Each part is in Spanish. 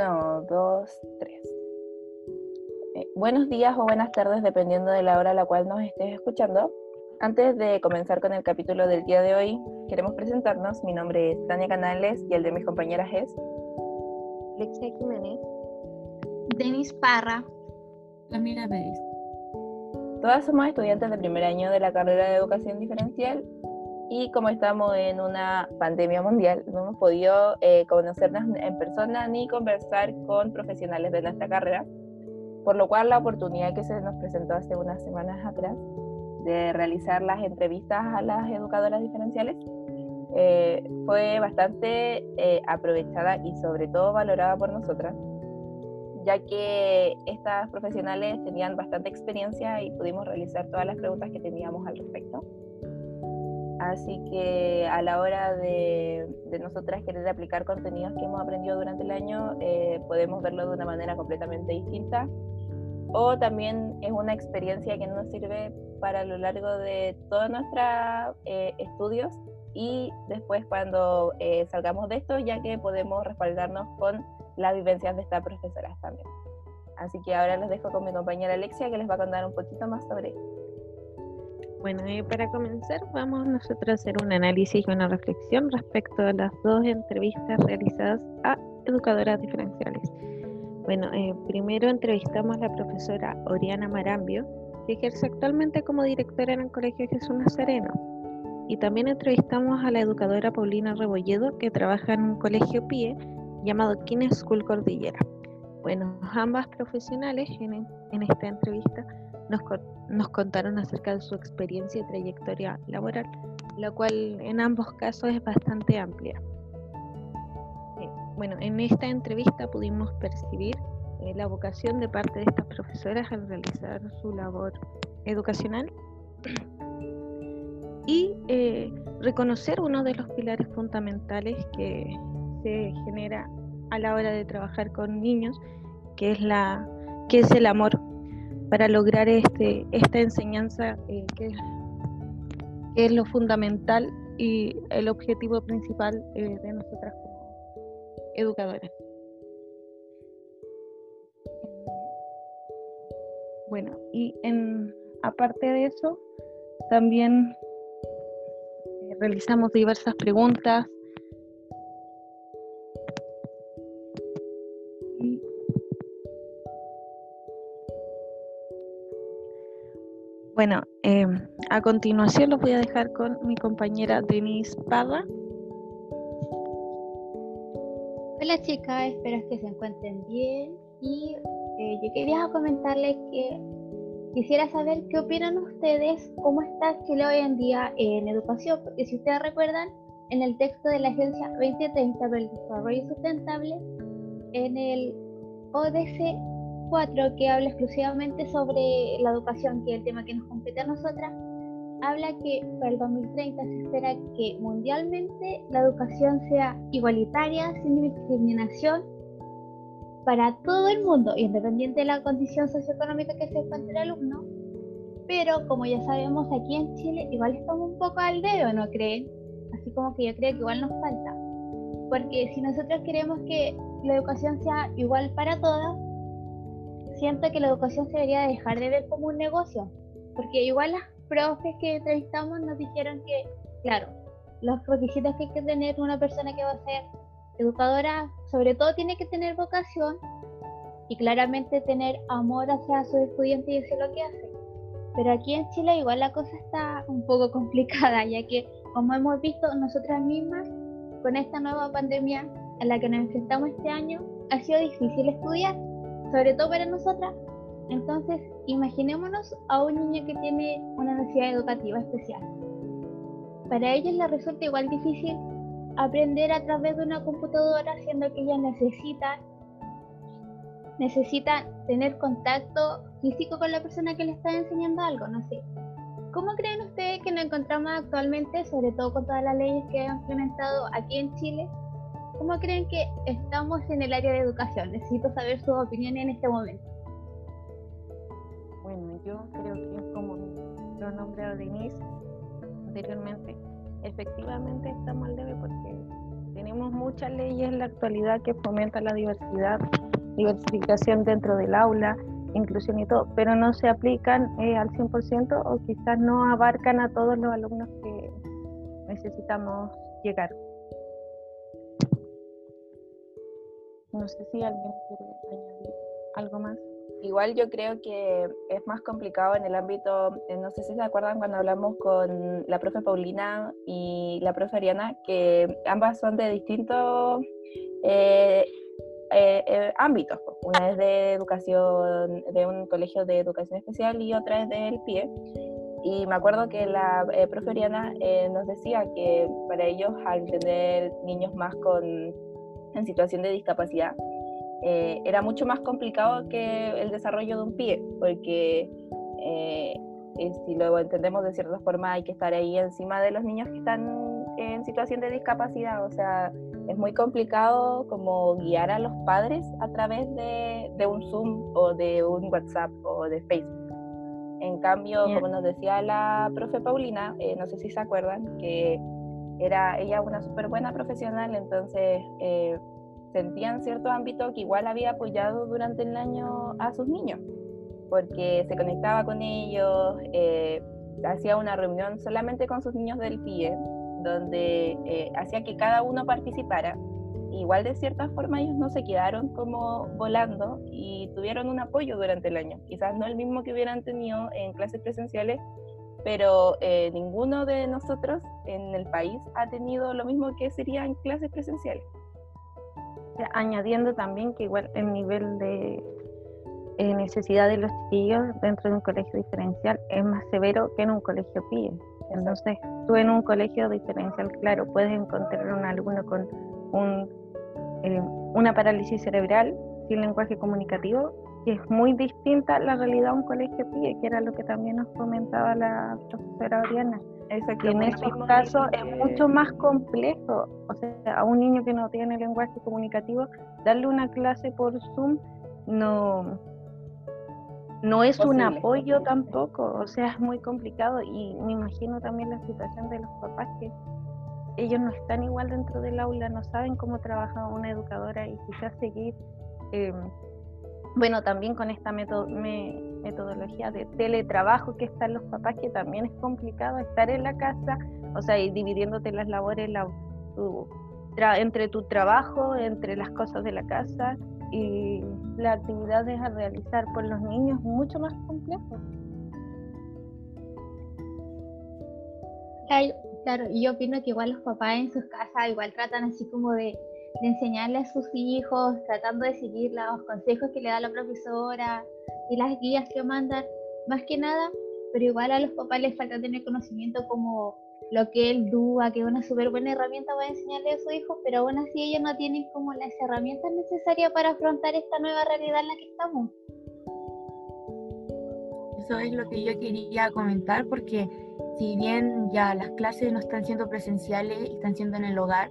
Uno, dos, tres. Eh, buenos días o buenas tardes, dependiendo de la hora a la cual nos estés escuchando. Antes de comenzar con el capítulo del día de hoy, queremos presentarnos. Mi nombre es Tania Canales y el de mis compañeras es Alexia Jiménez, Denis Parra, Camila Pérez. Todas somos estudiantes de primer año de la carrera de educación diferencial y como estamos en una pandemia mundial, no hemos podido eh, conocernos en persona ni conversar con profesionales de nuestra carrera, por lo cual la oportunidad que se nos presentó hace unas semanas atrás de realizar las entrevistas a las educadoras diferenciales eh, fue bastante eh, aprovechada y sobre todo valorada por nosotras, ya que estas profesionales tenían bastante experiencia y pudimos realizar todas las preguntas que teníamos al respecto. Así que a la hora de, nosotras querer aplicar contenidos que hemos aprendido durante el año, eh, podemos verlo de una manera completamente distinta. O también es una experiencia que nos sirve para lo largo de todos nuestros eh, estudios y después cuando eh, salgamos de esto, ya que podemos respaldarnos con las vivencias de estas profesoras también. Así que ahora les dejo con mi compañera Alexia que les va a contar un poquito más sobre esto. Bueno, para comenzar vamos nosotros a hacer un análisis y una reflexión respecto a las dos entrevistas realizadas a educadoras diferenciales. Bueno, eh, primero entrevistamos a la profesora Oriana Marambio, que ejerce actualmente como directora en el Colegio Jesús Nazareno. Y también entrevistamos a la educadora Paulina Rebolledo, que trabaja en un colegio PIE llamado Kines School Cordillera. Bueno, ambas profesionales en esta entrevista nos, contaron acerca de su experiencia y trayectoria laboral, la cual en ambos casos es bastante amplia. Eh, bueno, en esta entrevista pudimos percibir eh, la vocación de parte de estas profesoras al realizar su labor educacional y eh, reconocer uno de los pilares fundamentales que se genera a la hora de trabajar con niños, que es, la, que es el amor para lograr este, esta enseñanza eh, que, es lo fundamental y el objetivo principal eh, de nosotras como educadoras. Bueno, y en, aparte de eso, también eh, realizamos diversas preguntas Bueno, eh, a continuación los voy a dejar con mi compañera Denise Parra. Hola chicas, espero que se encuentren bien y eh, yo quería comentarles que quisiera saber qué opinan ustedes, cómo está Chile hoy en día en educación, porque si ustedes recuerdan, en el texto de la Agencia 2030 para el Desarrollo Sustentable, en el ODC que habla exclusivamente sobre la educación, que es el tema que nos compete a nosotras, habla que para el 2030 se espera que mundialmente la educación sea igualitaria, sin discriminación, para todo el mundo, independiente de la condición socioeconómica que se encuentre el alumno. Pero como ya sabemos, aquí en Chile igual estamos un poco al dedo, ¿no creen? Así como que yo creo que igual nos falta. Porque si nosotros queremos que la educación sea igual para todas, siento que la educación se debería dejar de ver como un negocio, porque igual las profes que entrevistamos nos dijeron que, claro, los requisitos que hay que tener una persona que va a ser educadora, sobre todo tiene que tener vocación y claramente tener amor hacia sus estudiantes y es lo que hace. Pero aquí en Chile igual la cosa está un poco complicada, ya que como hemos visto nosotras mismas, con esta nueva pandemia a la que nos enfrentamos este año, ha sido difícil estudiar sobre todo para nosotras. Entonces, imaginémonos a un niño que tiene una necesidad educativa especial. Para ellos les resulta igual difícil aprender a través de una computadora, siendo que ellas necesitan, necesitan tener contacto físico con la persona que les está enseñando algo, no sé. ¿Cómo creen ustedes que nos encontramos actualmente, sobre todo con todas las leyes que han implementado aquí en Chile, ¿Cómo creen que estamos en el área de educación? Necesito saber su opinión en este momento. Bueno, yo creo que como lo nombrado Denise anteriormente, efectivamente estamos al debe porque tenemos muchas leyes en la actualidad que fomentan la diversidad, diversificación dentro del aula, inclusión y todo, pero no se aplican eh, al 100% o quizás no abarcan a todos los alumnos que necesitamos llegar. No sé si alguien quiere añadir algo más. Igual yo creo que es más complicado en el ámbito, eh, no sé si se acuerdan cuando hablamos con la profe Paulina y la profe Ariana, que ambas son de distintos eh, eh, ámbitos. Una es de educación, de un colegio de educación especial y otra es del PIE. Y me acuerdo que la profe Ariana nos decía que para ellos, al tener niños más con, en situación de discapacidad, eh, era mucho más complicado que el desarrollo de un pie, porque eh, si lo entendemos de cierta forma hay que estar ahí encima de los niños que están en situación de discapacidad, o sea, es muy complicado como guiar a los padres a través de, de un Zoom o de un WhatsApp o de Facebook. En cambio, como nos decía la profe Paulina, eh, no sé si se acuerdan, que era ella una súper buena profesional, entonces sentía en cierto ámbito que igual había apoyado durante el año a sus niños, porque se conectaba con ellos, eh, hacía una reunión solamente con sus niños del PIE, donde eh, hacía que cada uno participara. Igual de cierta forma ellos no se quedaron como volando y tuvieron un apoyo durante el año. Quizás no el mismo que hubieran tenido en clases presenciales, pero eh, ninguno de nosotros en el país ha tenido lo mismo que sería en clases presenciales añadiendo también que igual el nivel de eh, necesidad de los chiquillos dentro de un colegio diferencial es más severo que en un colegio PIE. Entonces, tú en un colegio diferencial, claro, puedes encontrar un alumno con un, eh, una parálisis cerebral sin lenguaje comunicativo, que es muy distinta a la realidad de un colegio PIE, que era lo que también nos comentaba la profesora Oriana. En esos casos es mucho más complejo. O sea, a un niño que no tiene lenguaje comunicativo, darle una clase por Zoom no, no es un apoyo tampoco. O sea, es muy complicado. Y me imagino también la situación de los papás que ellos no están igual dentro del aula, no saben cómo trabaja una educadora y quizás seguir. Eh, bueno, también con esta metodología de teletrabajo que están los papás, que también es complicado estar en la casa, o sea, y dividiéndote las labores entre tu trabajo, entre las cosas de la casa y las actividades a realizar por los niños, mucho más complejo. Claro, y yo opino que igual los papás en sus casas igual tratan así como de de enseñarle a sus hijos, tratando de seguir los consejos que le da la profesora y las guías que mandan, más que nada, pero igual a los papás les falta tener conocimiento como lo que él duda, que es una súper buena herramienta para enseñarle a su hijo, pero aún así ellos no tienen como las herramientas necesarias para afrontar esta nueva realidad en la que estamos. Eso es lo que yo quería comentar porque si bien ya las clases no están siendo presenciales, están siendo en el hogar,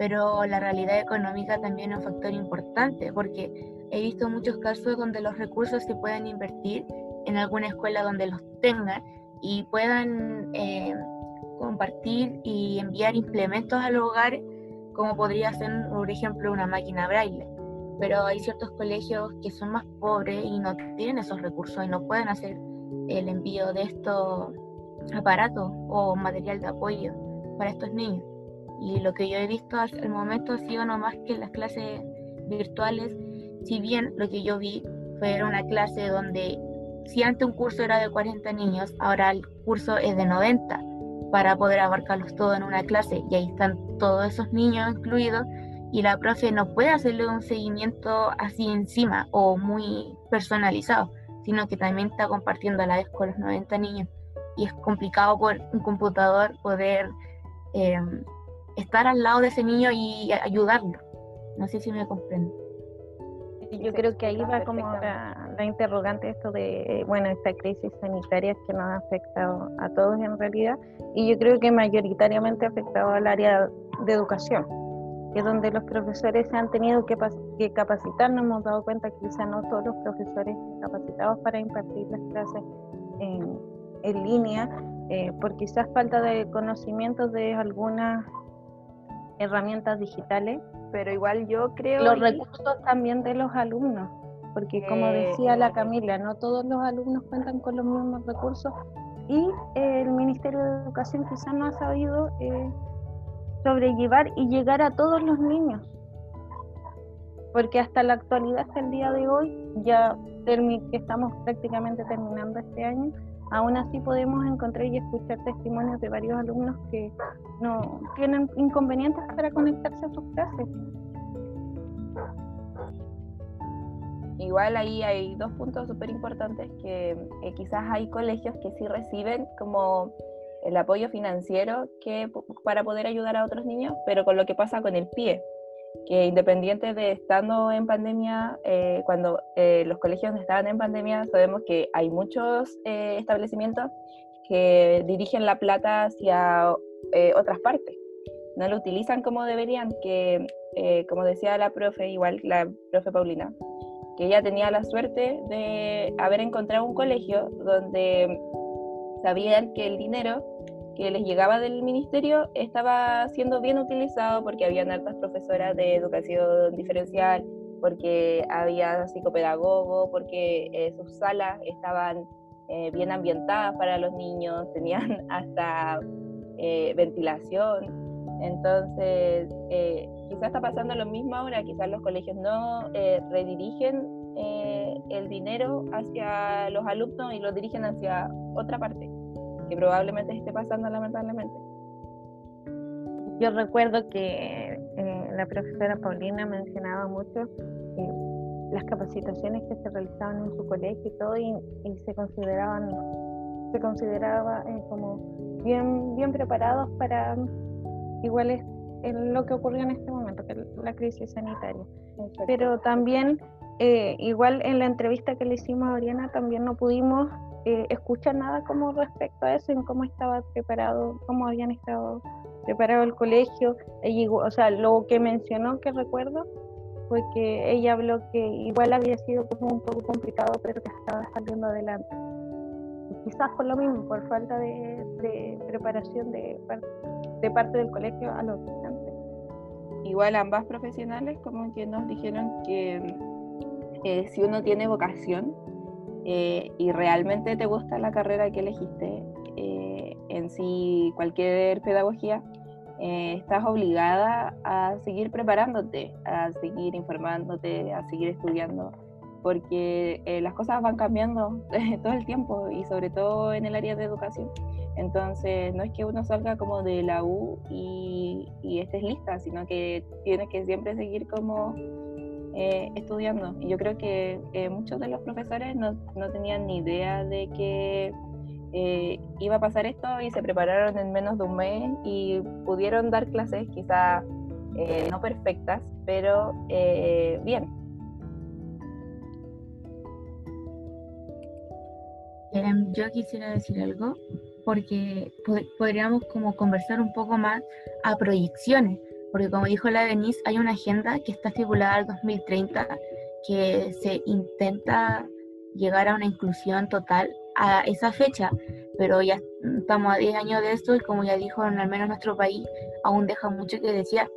pero la realidad económica también es un factor importante porque he visto muchos casos donde los recursos se pueden invertir en alguna escuela donde los tengan y puedan eh, compartir y enviar implementos a los hogares, como podría ser, por ejemplo, una máquina braille. Pero hay ciertos colegios que son más pobres y no tienen esos recursos y no pueden hacer el envío de estos aparatos o material de apoyo para estos niños. Y lo que yo he visto hasta el momento ha sido no más que las clases virtuales, si bien lo que yo vi fue una clase donde si antes un curso era de 40 niños, ahora el curso es de 90 para poder abarcarlos todos en una clase y ahí están todos esos niños incluidos y la profe no puede hacerle un seguimiento así encima o muy personalizado, sino que también está compartiendo a la vez con los 90 niños y es complicado por un computador poder eh, estar al lado de ese niño y ayudarlo. No sé si me comprendo. Yo creo que ahí va como la, la, interrogante esto de, bueno, esta crisis sanitaria que nos ha afectado a todos en realidad y yo creo que mayoritariamente ha afectado al área de educación, que es donde los profesores se han tenido que, que capacitar, nos hemos dado cuenta que quizá no todos los profesores capacitados para impartir las clases en, en línea, eh, por quizás falta de conocimientos de algunas herramientas digitales. Pero igual yo creo... Los y- recursos también de los alumnos, porque como Eh, decía la Camila, no todos los alumnos cuentan con los mismos recursos y eh, el Ministerio de Educación quizás no ha sabido eh, sobrellevar y llegar a todos los niños. Porque hasta la actualidad, hasta el día de hoy, ya que estamos prácticamente terminando este año, aún así podemos encontrar y escuchar testimonios de varios alumnos que no tienen inconvenientes para conectarse a sus clases. Igual ahí hay dos puntos súper importantes que eh, quizás hay colegios que sí reciben como el apoyo financiero que, para poder ayudar a otros niños, pero con lo que pasa con el PIE, que independiente de estando en pandemia, eh, cuando eh, los colegios estaban en pandemia, sabemos que hay muchos eh, establecimientos que dirigen la plata hacia otras partes, no lo utilizan como deberían, que como decía la profe, igual la profe Paulina, que ella tenía la suerte de haber encontrado un colegio donde sabían que el dinero que les llegaba del ministerio estaba siendo bien utilizado porque habían altas profesoras de educación diferencial, porque había psicopedagogo, porque eh, sus salas estaban eh, bien ambientadas para los niños, tenían hasta eh, ventilación. Entonces, eh, quizás está pasando lo mismo ahora, quizás los colegios no redirigen el dinero hacia los alumnos y lo dirigen hacia otra parte, que probablemente esté pasando lamentablemente. Yo recuerdo que eh, la profesora Paulina mencionaba mucho eh, las capacitaciones que se realizaban en su colegio y todo, y, y se consideraban, se consideraba eh, como bien, bien preparados para igual es en lo que ocurrió en este momento, que la crisis sanitaria. Pero también, eh, igual en la entrevista que le hicimos a Oriana, también no pudimos eh, nada como respecto a eso, en cómo estaba preparado, cómo habían estado preparado el colegio. Igual- o sea, lo que mencionó que recuerdo fue que ella habló que igual había sido como un poco complicado, pero que estaba saliendo adelante. Y quizás por lo mismo, por falta de, preparación de, par- de parte del colegio a los estudiantes. Igual ambas profesionales como que nos dijeron que eh, si uno tiene vocación eh, y realmente te gusta la carrera que elegiste, eh, en sí cualquier pedagogía, eh, estás obligada a seguir preparándote, a seguir informándote, a seguir estudiando, porque eh, las cosas van cambiando todo el tiempo y sobre todo en el área de educación. Entonces, no es que uno salga como de la U y, y estés lista, sino que tienes que siempre seguir como eh, estudiando. Y yo creo que eh, muchos de los profesores no, no tenían ni idea de que eh, iba a pasar esto y se prepararon en menos de un mes y pudieron dar clases quizá no perfectas, pero bien. Yo quisiera decir algo porque pod- podríamos como conversar un poco más a proyecciones, porque como dijo la Denise, hay una agenda que está estipulada al 2030 que se intenta llegar a una inclusión total a esa fecha, pero ya estamos a 10 años de esto y como ya dijo, en al menos nuestro país aún deja mucho que desear.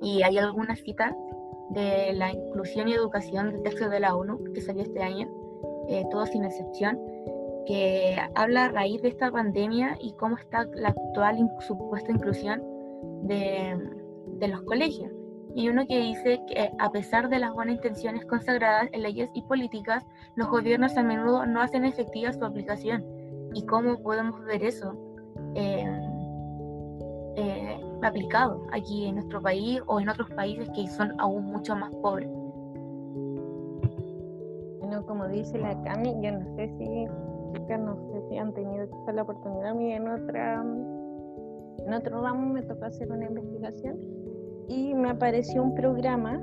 Y hay algunas citas de la inclusión y educación del texto de la ONU que salió este año, eh, todo sin excepción, que habla a raíz de esta pandemia y cómo está la actual in- supuesta inclusión de, de los colegios. Y uno que dice que a pesar de las buenas intenciones consagradas en leyes y políticas, los gobiernos a menudo no hacen efectiva su aplicación. ¿Y cómo podemos ver eso eh, eh, aplicado aquí en nuestro país o en otros países que son aún mucho más pobres? Bueno, como dice la Cami, yo no sé si, no sé si han tenido la oportunidad. A mí en otra, en otro ramo me tocó hacer una investigación y me apareció un programa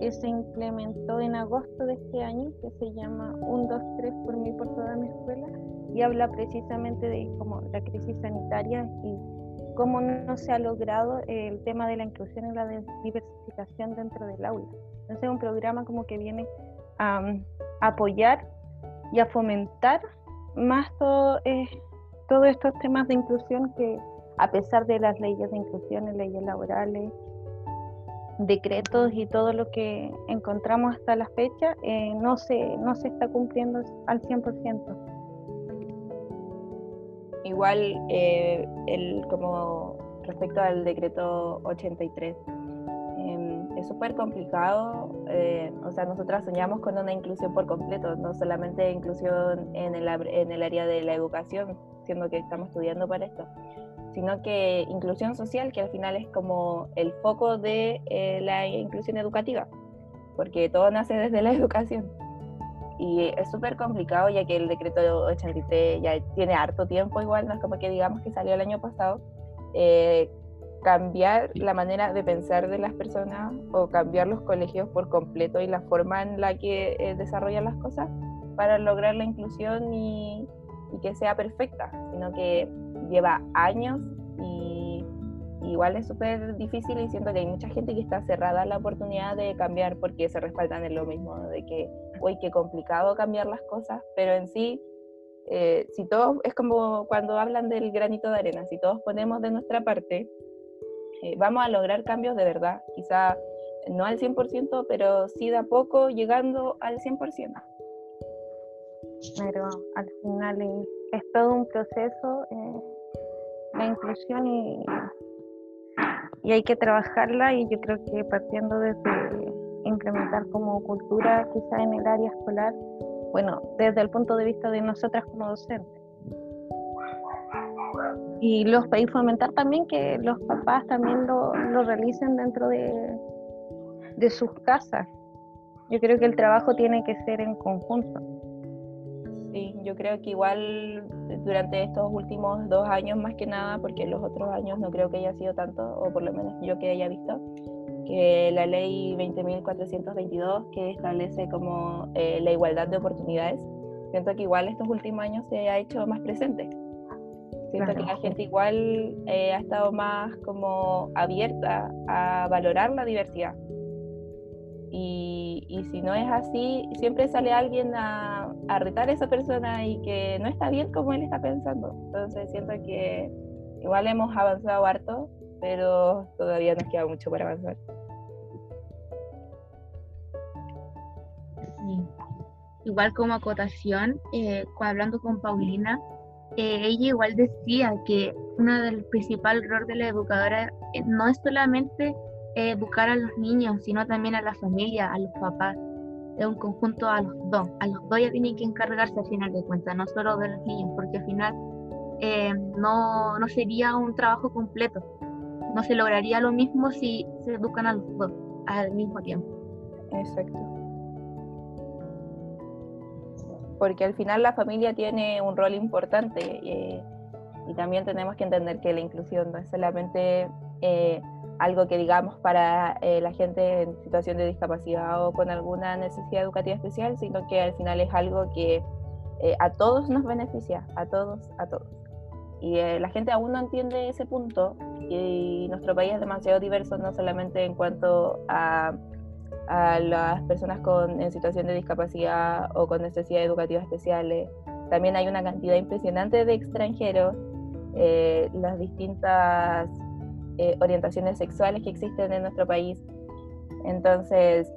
que se implementó en agosto de este año que se llama 1, 2, 3 por mí por toda mi escuela y habla precisamente de como la crisis sanitaria y cómo no se ha logrado el tema de la inclusión y la diversificación dentro del aula. Entonces es un programa como que viene a um, apoyar y a fomentar más todo, eh, todos estos temas de inclusión que a pesar de las leyes de inclusión, leyes laborales, decretos y todo lo que encontramos hasta la fecha, eh, no, se, no se está cumpliendo al 100%. Igual, eh, el, como respecto al decreto 83, em, es súper complicado, eh, o sea, nosotras soñamos con una inclusión por completo, no solamente inclusión en el, en el área de la educación, siendo que estamos estudiando para esto, sino que inclusión social, que al final es como el foco de eh, la inclusión educativa, porque todo nace desde la educación. Y es súper complicado ya que el decreto 83 ya tiene harto tiempo igual, no es como que digamos que salió el año pasado, eh, cambiar la manera de pensar de las personas o cambiar los colegios por completo y la forma en la que eh, desarrollan las cosas para lograr la inclusión y, y que sea perfecta, sino que lleva años y igual es súper difícil y siento que hay mucha gente que está cerrada a la oportunidad de cambiar porque se respaldan en lo mismo, de que, uy, qué complicado cambiar las cosas, pero en sí, eh, si todos, es como cuando hablan del granito de arena, si todos ponemos de nuestra parte, eh, vamos a lograr cambios de verdad, quizá no al 100%, pero sí de a poco llegando al 100%. Pero al final es, todo un proceso. Eh, la inclusión y, y hay que trabajarla y yo creo que partiendo desde implementar como cultura quizá en el área escolar, bueno, desde el punto de vista de nosotras como docentes. Y, los, y fomentar también que los papás también lo, lo realicen dentro de, de sus casas. Yo creo que el trabajo tiene que ser en conjunto. Sí, yo creo que igual durante estos últimos dos años más que nada, porque los otros años no creo que haya sido tanto, o por lo menos yo que haya visto, que la ley 20.422 que establece como eh, la igualdad de oportunidades, siento que igual estos últimos años se ha hecho más presente. Siento que la gente igual eh, ha estado más como abierta a valorar la diversidad. Y, y, si no es así, siempre sale alguien a, retar a esa persona y que no está bien como él está pensando. Entonces siento que igual hemos avanzado harto, pero todavía nos queda mucho para avanzar. Sí. Igual como acotación, eh, hablando con Paulina, eh, ella igual decía que uno del principal rol de la educadora eh, no es solamente educar a los niños, sino también a la familia, a los papás. Es un conjunto a los dos. A los dos ya tienen que encargarse al final de cuentas, no solo de los niños, porque al final eh, no, no sería un trabajo completo. No se lograría lo mismo si se educan a los dos al mismo tiempo. Exacto. Porque al final la familia tiene un rol importante eh, y también tenemos que entender que la inclusión no es solamente eh, algo que digamos para eh, la gente en situación de discapacidad o con alguna necesidad educativa especial, sino que al final es algo que eh, a todos nos beneficia, a todos, a todos. Y eh, la gente aún no entiende ese punto y nuestro país es demasiado diverso, no solamente en cuanto a, a las personas con, en situación de discapacidad o con necesidades educativas especiales, también hay una cantidad impresionante de extranjeros, las distintas eh, orientaciones sexuales que existen en nuestro país. Entonces,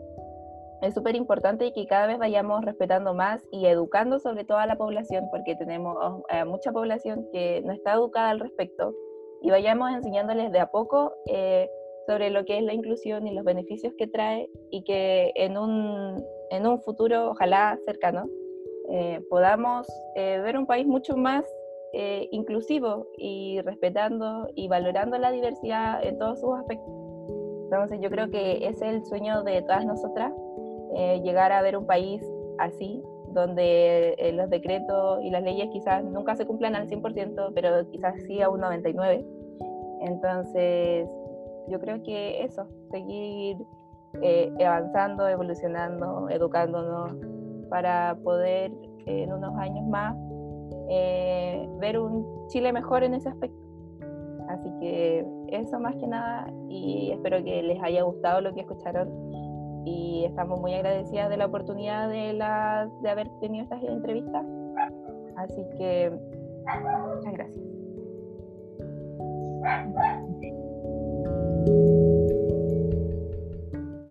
es súper importante que cada vez vayamos respetando más y educando sobre todo a la población, porque tenemos eh, mucha población que no está educada al respecto, y vayamos enseñándoles de a poco eh, sobre lo que es la inclusión y los beneficios que trae, y que en un, en un futuro, ojalá cercano, podamos ver un país mucho más eh, inclusivo y respetando y valorando la diversidad en todos sus aspectos. Entonces yo creo que ese es el sueño de todas nosotras, eh, llegar a ver un país así, donde eh, los decretos y las leyes quizás nunca se cumplan al 100%, pero quizás sí a un 99%. Entonces yo creo que eso, seguir avanzando, evolucionando, educándonos para poder en unos años más eh, ver un Chile mejor en ese aspecto. Así que eso más que nada y espero que les haya gustado lo que escucharon y estamos muy agradecidas de la oportunidad de, la, de haber tenido estas entrevistas. Así que muchas gracias.